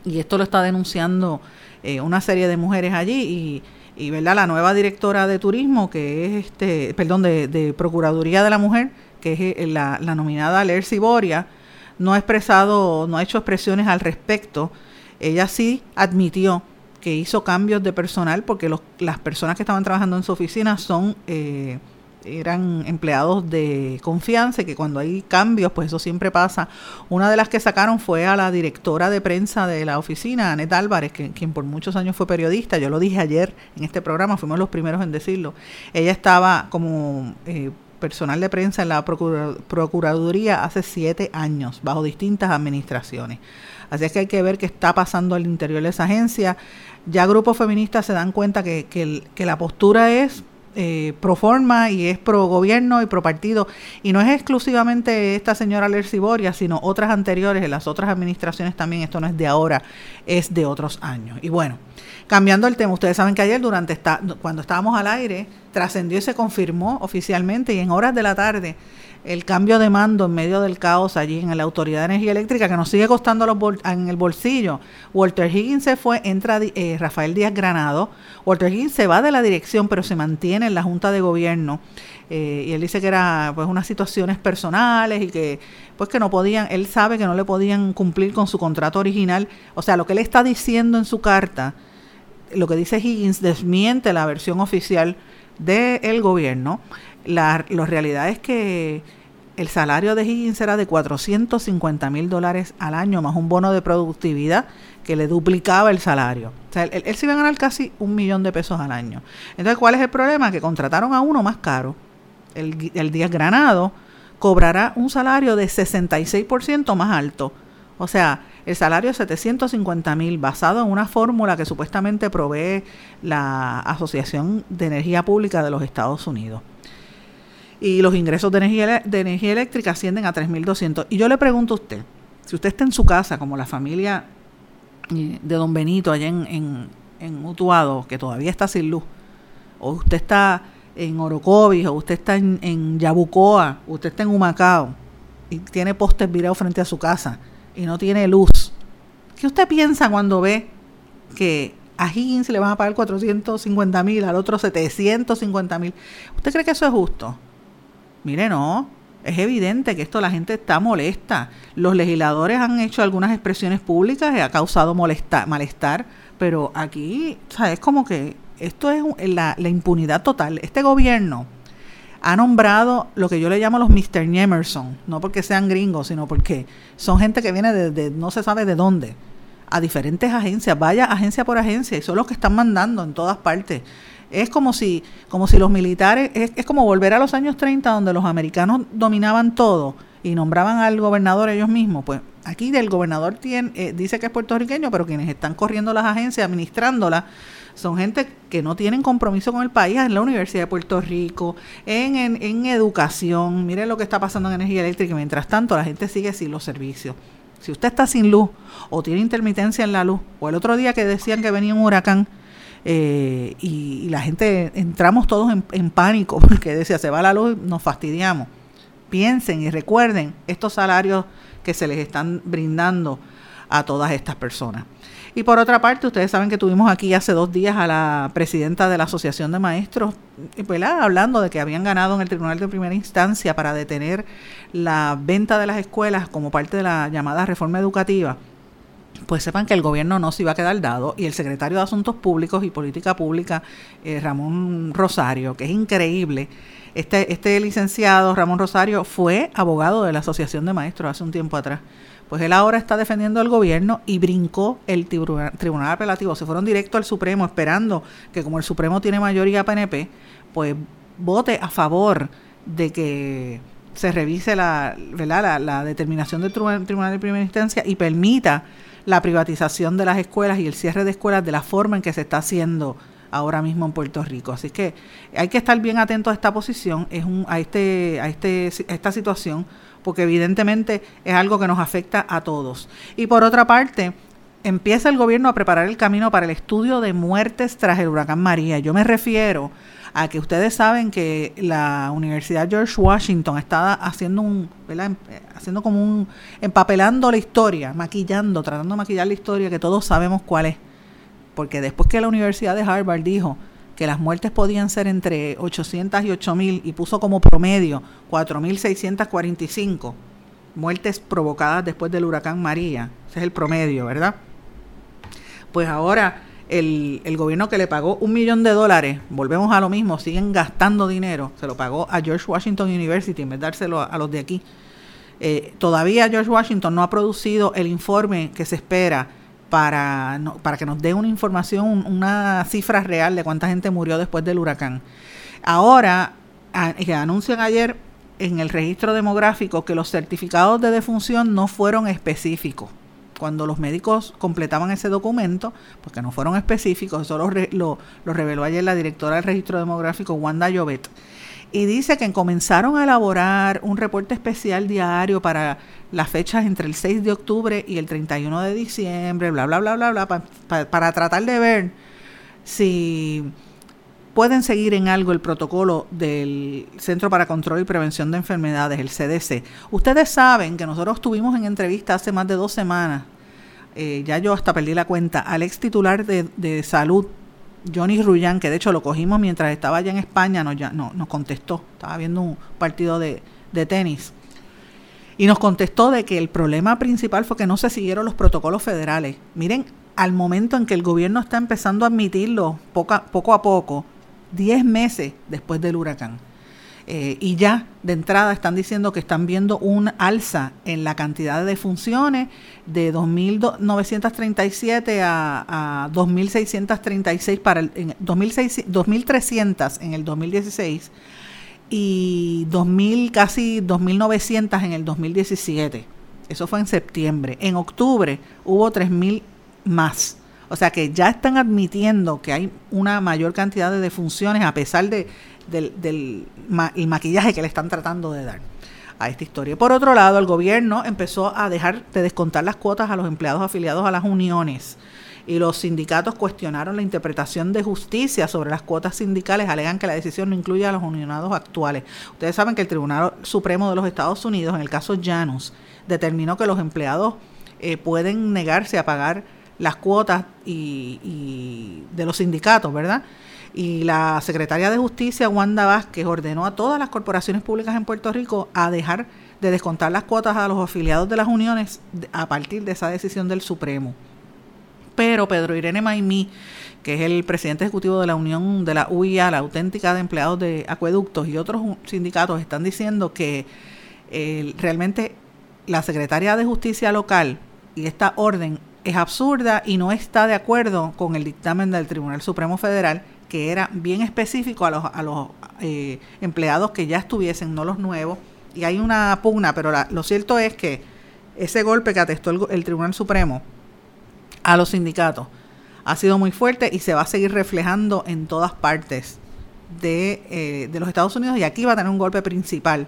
Y esto lo está denunciando eh, una serie de mujeres allí y, y, ¿verdad? la nueva directora de turismo, que es, este perdón, de, Procuraduría de la Mujer, que es eh, la, la nominada Lercy Boria, no ha expresado, no ha hecho expresiones al respecto. Ella sí admitió que hizo cambios de personal porque los, las personas que estaban trabajando en su oficina son eh, eran empleados de confianza y que cuando hay cambios, pues eso siempre pasa. Una de las que sacaron fue a la directora de prensa de la oficina, Anet Álvarez, que, quien por muchos años fue periodista. Yo lo dije ayer en este programa, fuimos los primeros en decirlo. Ella estaba como eh, personal de prensa en la Procuraduría hace siete años, bajo distintas administraciones. Así es que hay que ver qué está pasando al interior de esa agencia. Ya grupos feministas se dan cuenta que, que la postura es eh, pro forma y es pro gobierno y pro partido. Y no es exclusivamente esta señora Lercy Boria, sino otras anteriores, en las otras administraciones también. Esto no es de ahora, es de otros años. Y bueno, cambiando el tema, ustedes saben que ayer, durante esta, cuando estábamos al aire, trascendió y se confirmó oficialmente y en horas de la tarde el cambio de mando en medio del caos allí en la Autoridad de Energía Eléctrica que nos sigue costando los en el bolsillo. Walter Higgins se fue, entra eh, Rafael Díaz Granado. Walter Higgins se va de la dirección, pero se mantiene en la Junta de Gobierno. Eh, y él dice que era pues unas situaciones personales y que pues que no podían, él sabe que no le podían cumplir con su contrato original. O sea, lo que él está diciendo en su carta, lo que dice Higgins desmiente la versión oficial del gobierno la, la realidad es que el salario de Higgins era de 450 mil dólares al año, más un bono de productividad que le duplicaba el salario. O sea, él, él, se iba a ganar casi un millón de pesos al año. Entonces, ¿cuál es el problema? Que contrataron a uno más caro. El, el Díaz Granado cobrará un salario de 66% más alto. O sea, el salario es 750 mil, basado en una fórmula que supuestamente provee la Asociación de Energía Pública de los Estados Unidos y los ingresos de energía, de energía eléctrica ascienden a 3.200. Y yo le pregunto a usted, si usted está en su casa, como la familia eh, de don Benito allá en, en, en Utuado, que todavía está sin luz, o usted está en Orocovis, o usted está en, en Yabucoa, usted está en Humacao, y tiene postes virados frente a su casa, y no tiene luz, ¿qué usted piensa cuando ve que a Higgins le van a pagar 450 mil, al otro 750 mil? ¿Usted cree que eso es justo? Mire, no, es evidente que esto la gente está molesta. Los legisladores han hecho algunas expresiones públicas y ha causado malestar, pero aquí, ¿sabes? Como que esto es la, la, impunidad total. Este gobierno ha nombrado lo que yo le llamo los Mr. Emerson, no porque sean gringos, sino porque son gente que viene de no se sabe de dónde, a diferentes agencias, vaya agencia por agencia, y son los que están mandando en todas partes. Es como si, como si los militares, es, es, como volver a los años 30 donde los americanos dominaban todo y nombraban al gobernador ellos mismos, pues aquí el gobernador tiene, eh, dice que es puertorriqueño, pero quienes están corriendo las agencias, administrándolas, son gente que no tienen compromiso con el país en la Universidad de Puerto Rico, en, en, educación. Miren lo que está pasando en energía eléctrica. Mientras tanto, la gente sigue sin los servicios. Si usted está sin luz o tiene intermitencia en la luz, o el otro día que decían que venía un huracán eh, y, la gente entramos todos en, en pánico porque decía se va la luz, nos fastidiamos. Piensen y recuerden estos salarios que se les están brindando a todas estas personas. Y por otra parte, ustedes saben que tuvimos aquí hace dos días a la presidenta de la Asociación de Maestros, hablando de que habían ganado en el Tribunal de Primera Instancia para detener la venta de las escuelas como parte de la llamada reforma educativa. Pues sepan que el gobierno no se iba a quedar dado y el secretario de Asuntos Públicos y Política Pública, eh, Ramón Rosario, que es increíble, este, este licenciado Ramón Rosario fue abogado de la Asociación de Maestros hace un tiempo atrás pues él ahora está defendiendo al gobierno y brincó el tribunal, apelativo. Se fueron directo al Supremo esperando que como el Supremo tiene mayoría PNP, pues vote a favor de que se revise la, la, determinación del tribunal de primera instancia y permita la privatización de las escuelas y el cierre de escuelas de la forma en que se está haciendo ahora mismo en Puerto Rico. Así que hay que estar bien atento a esta posición, es un, a, este, a, este, esta situación, porque evidentemente es algo que nos afecta a todos. Y por otra parte, empieza el gobierno a preparar el camino para el estudio de muertes tras el huracán María. Yo me refiero a que ustedes saben que la Universidad George Washington está haciendo un, haciendo como un, empapelando la historia, maquillando, tratando de maquillar la historia que todos sabemos cuál es. Porque después que la Universidad de Harvard dijo que las muertes podían ser entre 800 y 8000 y puso como promedio 4645 muertes provocadas después del huracán María. Ese es el promedio, ¿verdad? Pues ahora el, gobierno que le pagó un millón de dólares, volvemos a lo mismo, siguen gastando dinero, se lo pagó a George Washington University en vez de dárselo a, los de aquí. Eh, todavía George Washington no ha producido el informe que se espera para, para que nos dé una información, una cifra real de cuánta gente murió después del huracán. Ahora, que anuncian ayer en el registro demográfico que los certificados de defunción no fueron específicos. Cuando los médicos completaban ese documento, porque no fueron específicos, eso lo, lo, lo reveló ayer la directora del registro demográfico, Wanda Llobet y dice que comenzaron a elaborar un reporte especial diario para las fechas entre el 6 de octubre y el 31 de diciembre, bla, bla, bla, bla, bla, para tratar de ver si pueden seguir en algo el protocolo del Centro para Control y Prevención de Enfermedades, el CDC. Ustedes saben que nosotros tuvimos en entrevista hace más de dos semanas, eh, ya yo hasta perdí la cuenta, al ex titular de, de salud Johnny Rullán, que de hecho lo cogimos mientras estaba allá en España, nos, ya, no, nos contestó, estaba viendo un partido de, de tenis, y nos contestó de que el problema principal fue que no se siguieron los protocolos federales. Miren, al momento en que el gobierno está empezando a admitirlo poco a, poco, a poco, 10 meses después del huracán. Eh, y ya de entrada están diciendo que están viendo un alza en la cantidad de defunciones de 2.937 a, a 2.636 para el en 2.300 en el 2016 y 2.000 casi 2.900 en el 2017. Eso fue en septiembre. En octubre hubo 3.000 más. O sea que ya están admitiendo que hay una mayor cantidad de defunciones a pesar de del, maquillaje que le están tratando de dar a esta historia. Por otro lado, el gobierno empezó a dejar de descontar las cuotas a los empleados afiliados a las uniones y los sindicatos cuestionaron la interpretación de justicia sobre las cuotas sindicales, alegan que la decisión no incluye a los unionados actuales. Ustedes saben que el Tribunal Supremo de los Estados Unidos, en el caso Janus, determinó que los empleados eh, pueden negarse a pagar las cuotas y de los sindicatos, ¿verdad? Y la secretaria de Justicia, Wanda Vázquez, ordenó a todas las corporaciones públicas en Puerto Rico a dejar de descontar las cuotas a los afiliados de las uniones a partir de esa decisión del Supremo. Pero Pedro Irene Maimí, que es el presidente ejecutivo de la Unión de la UIA, la auténtica de empleados de acueductos y otros sindicatos, están diciendo que eh, realmente la secretaria de Justicia local y esta orden es absurda y no está de acuerdo con el dictamen del Tribunal Supremo Federal que era bien específico a los, a los eh, empleados que ya estuviesen, no los nuevos, y hay una pugna, pero lo cierto es que ese golpe que atestó el, Tribunal Supremo a los sindicatos ha sido muy fuerte y se va a seguir reflejando en todas partes de, eh, de los Estados Unidos. Y aquí va a tener un golpe principal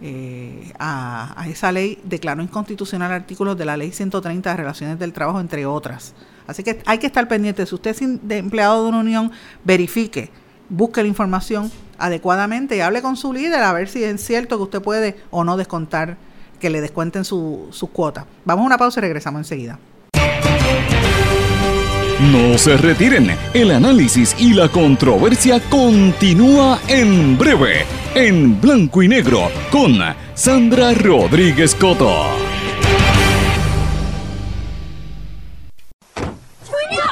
eh, a, esa ley, declaró inconstitucional artículos de la ley 130 de relaciones del trabajo, entre otras. Así que hay que estar pendiente. Si usted es empleado de una unión, verifique, busque la información adecuadamente y hable con su líder a ver si es cierto que usted puede o no descontar, que le descuenten su, su cuota. Vamos a una pausa y regresamos enseguida. No se retiren, el análisis y la controversia continúa en breve, en blanco y negro, con Sandra Rodríguez Coto.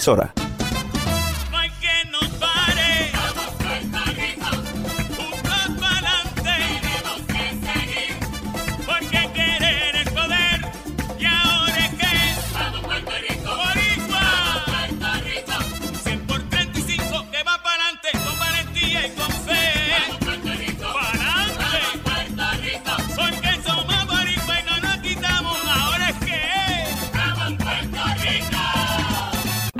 emisora.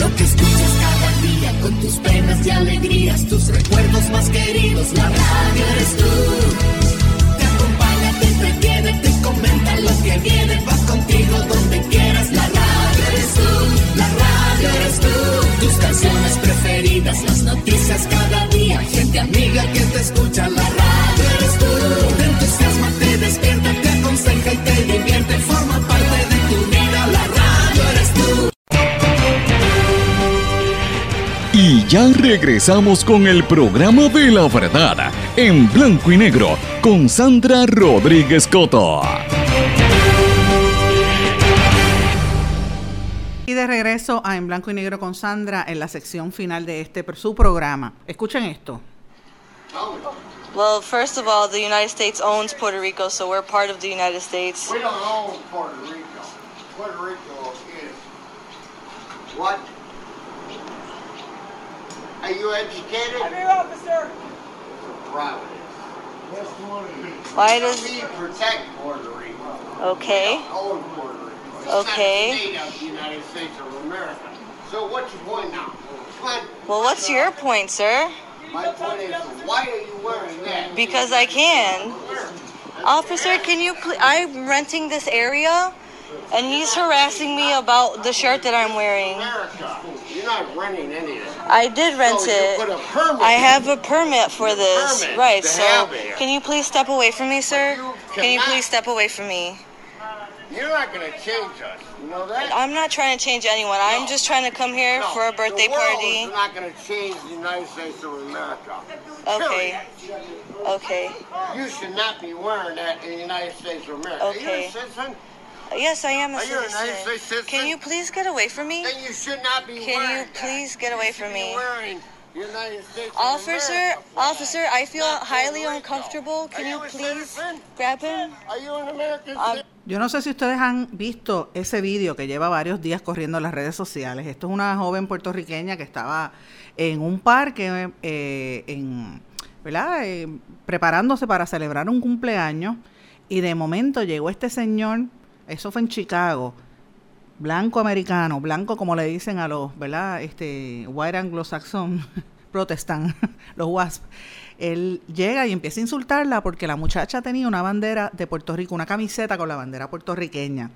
Lo que escuchas cada día con tus penas y alegrías, tus recuerdos más queridos, la radio eres tú. Te acompaña, te entretiene, te comenta lo que viene, vas contigo donde quieras, la radio eres tú, la radio eres tú. Tus canciones preferidas, las noticias cada día, gente amiga que te escucha, la radio eres tú. Te entusiasma, te despierta, ya regresamos con el programa de la verdad en blanco y negro con Sandra Rodríguez Coto. Y de regreso a En Blanco y Negro con Sandra en la sección final de este su programa. Escuchen esto. Well, first of all, the United States owns Puerto Rico, so we're part of the United States. We don't own Puerto Rico. Puerto Rico is what Are you educated? I'm your officer. Private. Why does we protect Puerto Rico? Okay. We don't own Puerto Rico. It's Okay. Not a state of the United States of America. So what's your point now? Come. Well, what's your point, sir? My point is, why are you wearing that? Because I can. Officer, can you please? I'm renting this area, and he's harassing me about the shirt that I'm wearing. America. Not renting any of this. I did rent So you it. put a permit I have a permit for this. permit right. So, can you please step away from me, sir? Can you please step away from me? You're not going to change us. You know that? I'm not trying to change anyone. I'm just trying to come here No, for a birthday the world party. is not going to change the United States of America. Okay. Period. Okay. You should not be wearing that in the United States of America. Are you Okay. a citizen? Yes, I am a Are you a citizen. United States citizen? Can you please get away from me? Then you should not be Can wearing you please get away from me? Officer, officer, I feel Not highly uncomfortable. Can you please citizen? grab him? Are you an American Um, citizen? Yo no sé si ustedes han visto ese vídeo que lleva varios días corriendo en las redes sociales. Esto es una joven puertorriqueña que estaba en un parque, eh, en, ¿verdad? Eh, preparándose para celebrar un cumpleaños y de momento llegó este señor, eso fue en Chicago, blanco americano, blanco como le dicen a los, ¿verdad? Este, white anglo-saxon, protestant, los WASP. Él llega y empieza a insultarla porque la muchacha tenía una bandera de Puerto Rico, una camiseta con la bandera puertorriqueña.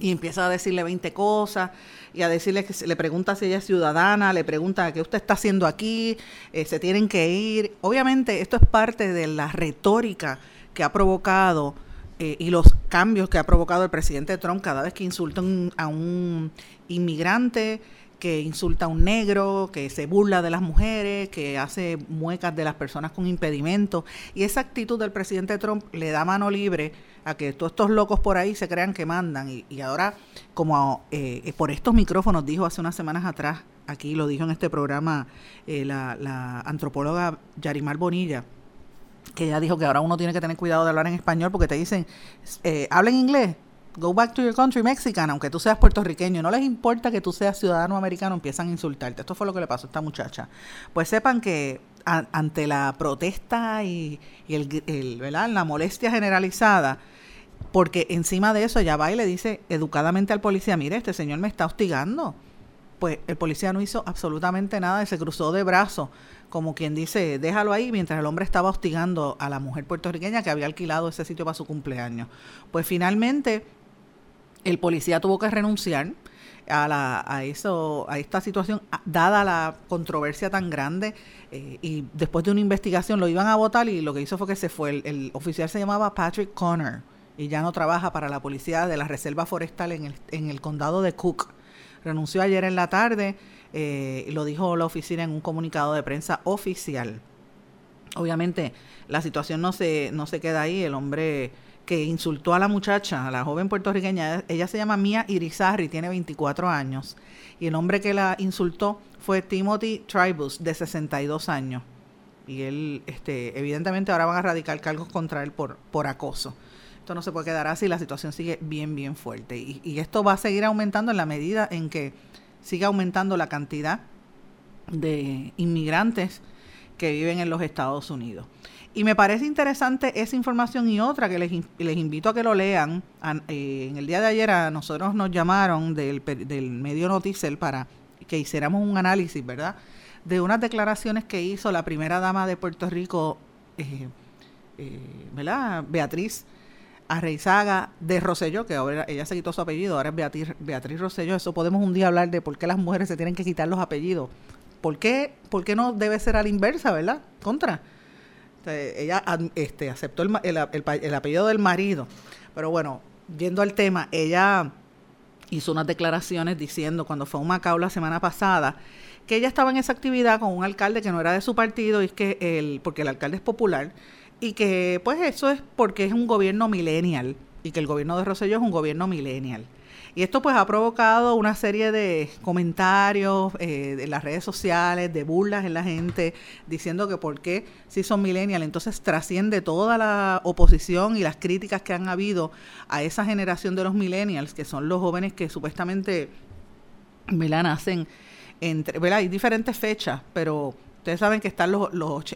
Y empieza a decirle 20 cosas y a decirle que le pregunta si ella es ciudadana, le pregunta qué usted está haciendo aquí, eh, se tienen que ir. Obviamente esto es parte de la retórica que ha provocado eh, y los cambios que ha provocado el presidente Trump cada vez que insulta a un inmigrante, que insulta a un negro, que se burla de las mujeres, que hace muecas de las personas con impedimentos. Y esa actitud del presidente Trump le da mano libre a que todos estos locos por ahí se crean que mandan. Y, y ahora, como eh, por estos micrófonos dijo hace unas semanas atrás, aquí lo dijo en este programa eh, la, la antropóloga Yarimar Bonilla, que ella dijo que ahora uno tiene que tener cuidado de hablar en español porque te dicen, eh, habla en inglés, go back to your country Mexican, aunque tú seas puertorriqueño, no les importa que tú seas ciudadano americano, empiezan a insultarte. Esto fue lo que le pasó a esta muchacha. Pues sepan que ante la protesta y, el, la molestia generalizada, porque encima de eso ella va y le dice educadamente al policía, mire, este señor me está hostigando. Pues el policía no hizo absolutamente nada y se cruzó de brazos, como quien dice, déjalo ahí, mientras el hombre estaba hostigando a la mujer puertorriqueña que había alquilado ese sitio para su cumpleaños. Pues finalmente el policía tuvo que renunciar a, la, a, eso, a esta situación, dada la controversia tan grande, eh, y después de una investigación lo iban a votar y lo que hizo fue que se fue. El, el oficial se llamaba Patrick Connor y ya no trabaja para la policía de la Reserva Forestal en el, en el condado de Cook. Renunció ayer en la tarde, eh, lo dijo la oficina en un comunicado de prensa oficial. Obviamente la situación no se, no se queda ahí. El hombre que insultó a la muchacha, a la joven puertorriqueña, ella se llama Mia Irizarry, tiene 24 años. Y el hombre que la insultó fue Timothy Tribus, de 62 años. Y él, este, evidentemente ahora van a radicar cargos contra él por, por acoso. Esto no se puede quedar así, la situación sigue bien, bien fuerte. Y, y esto va a seguir aumentando en la medida en que siga aumentando la cantidad de inmigrantes que viven en los Estados Unidos. Y me parece interesante esa información y otra que les, les invito a que lo lean. An- eh, en el día de ayer a nosotros nos llamaron del, del medio Noticel para que hiciéramos un análisis, ¿verdad? De unas declaraciones que hizo la primera dama de Puerto Rico, eh, eh, ¿verdad? Beatriz Arreizaga de Rosselló, que ahora ella se quitó su apellido, ahora es Beatriz, Beatriz Rosselló. Eso podemos un día hablar de por qué las mujeres se tienen que quitar los apellidos. ¿Por qué, por qué no debe ser a la inversa, verdad? Contra. Sea, ella este, aceptó el apellido del marido. Pero bueno, yendo al tema, ella hizo unas declaraciones diciendo cuando fue a un Macao la semana pasada que ella estaba en esa actividad con un alcalde que no era de su partido y es que el porque el alcalde es popular y que pues eso es porque es un gobierno millennial y que el gobierno de Rosselló es un gobierno millennial. Y esto pues ha provocado una serie de comentarios eh, en las redes sociales, de burlas en la gente, diciendo que por qué si son millennial. Entonces trasciende toda la oposición y las críticas que han habido a esa generación de los millennials, que son los jóvenes que supuestamente ¿verdad? nacen entre, ¿verdad? Hay diferentes fechas, pero ustedes saben que están los,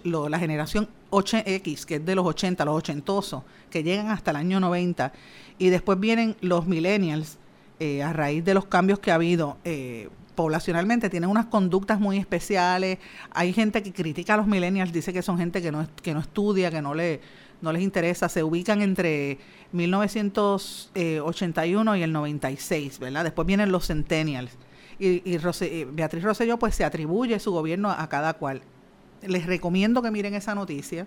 la generación 8X, que es de los 80, los ochentosos, que llegan hasta el año 90, y después vienen los millennials, eh, a raíz de los cambios que ha habido eh, poblacionalmente, tienen unas conductas muy especiales. Hay gente que critica a los millennials, dice que son gente que no, que no estudia, que no, le, no les interesa, se ubican entre 1981 y el 96, ¿verdad? Después vienen los centennials. Y, y eh, Beatriz Rosselló pues se atribuye su gobierno a cada cual. Les recomiendo que miren esa noticia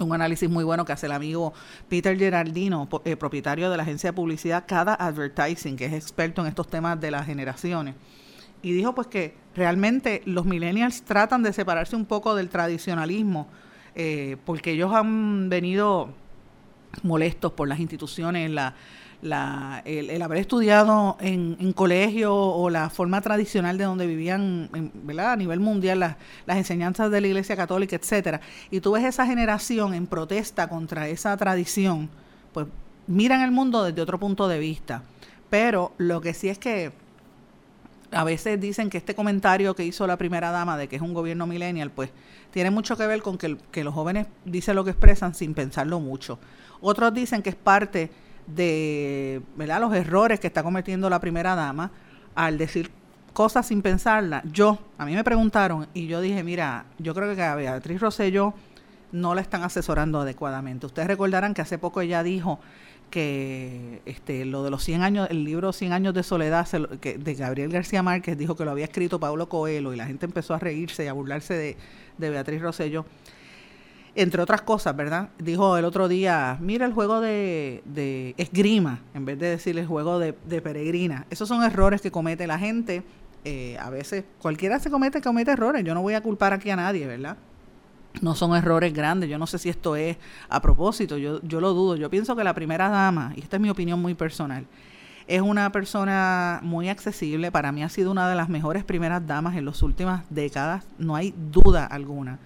un análisis muy bueno que hace el amigo Peter Gerardino, eh, propietario de la agencia de publicidad Cada Advertising, que es experto en estos temas de las generaciones. Y dijo pues que realmente los millennials tratan de separarse un poco del tradicionalismo, eh, porque ellos han venido molestos por las instituciones, la, la, el, el haber estudiado en, en colegio o la forma tradicional de donde vivían en- ¿verdad? a nivel mundial las, enseñanzas de la Iglesia Católica, etcétera. Y tú ves esa generación en protesta contra esa tradición, pues miran el mundo desde otro punto de vista. Pero lo que sí es que a veces dicen que este comentario que hizo la primera dama de que es un gobierno millennial, pues tiene mucho que ver con que los jóvenes dicen lo que expresan sin pensarlo mucho. Otros dicen que es parte de ¿verdad? los errores que está cometiendo la primera dama al decir cosas sin pensarlas. Yo, a mí me preguntaron y yo dije, mira, yo creo que a Beatriz Rosselló no la están asesorando adecuadamente. Ustedes recordarán que hace poco ella dijo que este lo de los 100 años, el libro 100 años de soledad que, de Gabriel García Márquez dijo que lo había escrito Pablo Coelho y la gente empezó a reírse y a burlarse de, de Beatriz Rosselló. Entre otras cosas, ¿verdad? Dijo el otro día, mira el juego de, de esgrima, en vez de decir el juego de, peregrina. Esos son errores que comete la gente. eh, a veces cualquiera se comete, comete errores. Yo no voy a culpar aquí a nadie, ¿verdad? no son errores grandes. Yo no sé si esto es a propósito, yo, yo lo dudo. Yo pienso que la primera dama, y esta es mi opinión muy personal, es una persona muy accesible. Para mí ha sido una de las mejores primeras damas en las últimas décadas. No hay duda alguna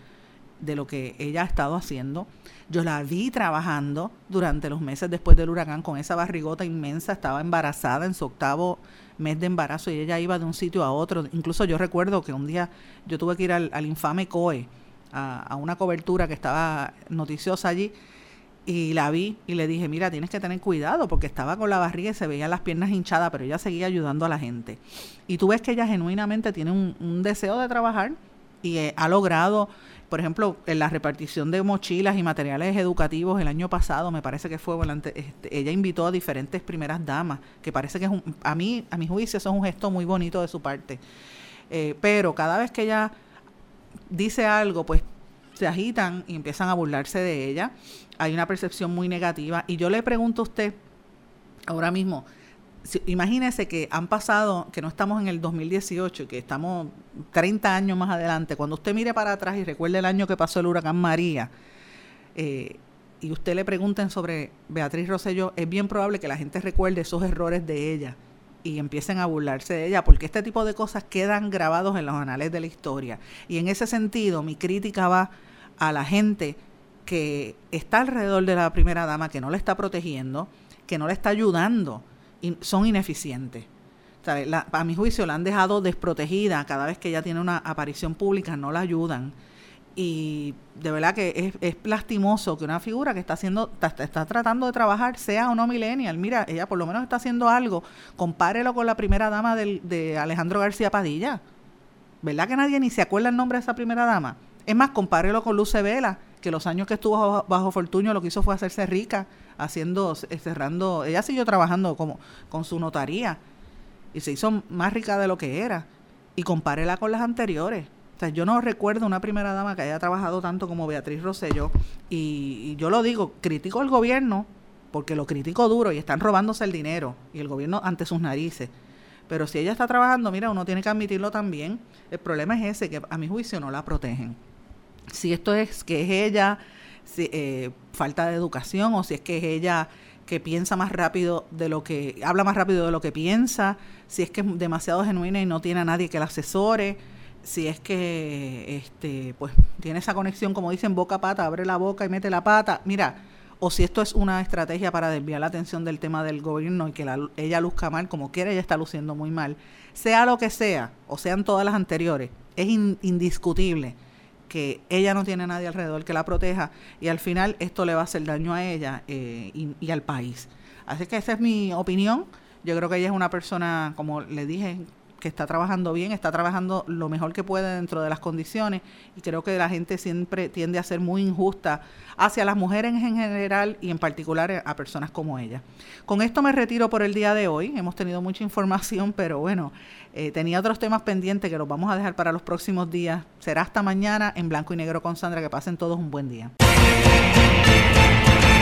de lo que ella ha estado haciendo. Yo la vi trabajando durante los meses después del huracán con esa barrigota inmensa. Estaba embarazada en su octavo mes de embarazo y ella iba de un sitio a otro. Incluso yo recuerdo que un día yo tuve que ir al, infame COE a, a una cobertura que estaba noticiosa allí y la vi y le dije, mira, tienes que tener cuidado porque estaba con la barriga y se veían las piernas hinchadas, pero ella seguía ayudando a la gente. Y tú ves que ella genuinamente tiene un, un deseo de trabajar y eh, ha logrado, por ejemplo, en la repartición de mochilas y materiales educativos el año pasado, me parece que fue, volante, este, ella invitó a diferentes primeras damas, que parece que es un, a mí, a mi juicio, eso es un gesto muy bonito de su parte. Eh, pero cada vez que ella dice algo, pues se agitan y empiezan a burlarse de ella. Hay una percepción muy negativa. Y yo le pregunto a usted, ahora mismo, si- imagínese que han pasado, que no estamos en el 2018, que estamos 30 años más adelante. Cuando usted mire para atrás y recuerde el año que pasó el huracán María, eh, y usted le pregunten sobre Beatriz Rosselló, es bien probable que la gente recuerde esos errores de ella y empiecen a burlarse de ella, porque este tipo de cosas quedan grabados en los anales de la historia. Y en ese sentido, mi crítica va a la gente que está alrededor de la primera dama, que no la está protegiendo, que no la está ayudando, son ineficientes. A mi juicio la han dejado desprotegida cada vez que ella tiene una aparición pública, no la ayudan. Y de verdad que es, lastimoso que una figura que está haciendo, está, tratando de trabajar, sea o no millennial. Mira, ella por lo menos está haciendo algo. Compárelo con la primera dama del, de Alejandro García Padilla. ¿Verdad que nadie ni se acuerda el nombre de esa primera dama? Es más, compárelo con Luce Vela, que los años que estuvo bajo, bajo lo que hizo fue hacerse rica, haciendo, cerrando, ella siguió trabajando como con su notaría y se hizo más rica de lo que era. Y compárela con las anteriores. O sea, yo no recuerdo una primera dama que haya trabajado tanto como Beatriz Rosselló. Y, y yo lo digo, critico al gobierno, porque lo critico duro y están robándose el dinero. Y el gobierno ante sus narices. Pero si ella está trabajando, mira, uno tiene que admitirlo también. El problema es ese, que a mi juicio no la protegen. Si esto es que es ella, si, eh, falta de educación, o si es que es ella que piensa más rápido de lo que, habla más rápido de lo que piensa, si es que es demasiado genuina y no tiene a nadie que la asesore, si es que este pues tiene esa conexión, como dicen, boca pata, abre la boca y mete la pata. Mira, o si esto es una estrategia para desviar la atención del tema del gobierno y que la- ella luzca mal, como quiera, ella está luciendo muy mal. Sea lo que sea, o sean todas las anteriores, es in- indiscutible que ella no tiene nadie alrededor que la proteja y al final esto le va a hacer daño a ella eh, y, y al país. Así que esa es mi opinión. Yo creo que ella es una persona, como le dije, que está trabajando bien, está trabajando lo mejor que puede dentro de las condiciones y creo que la gente siempre tiende a ser muy injusta hacia las mujeres en general y en particular a personas como ella. Con esto me retiro por el día de hoy. Hemos tenido mucha información, pero bueno, eh, tenía otros temas pendientes que los vamos a dejar para los próximos días. Será hasta mañana en blanco y negro con Sandra. Que pasen todos un buen día.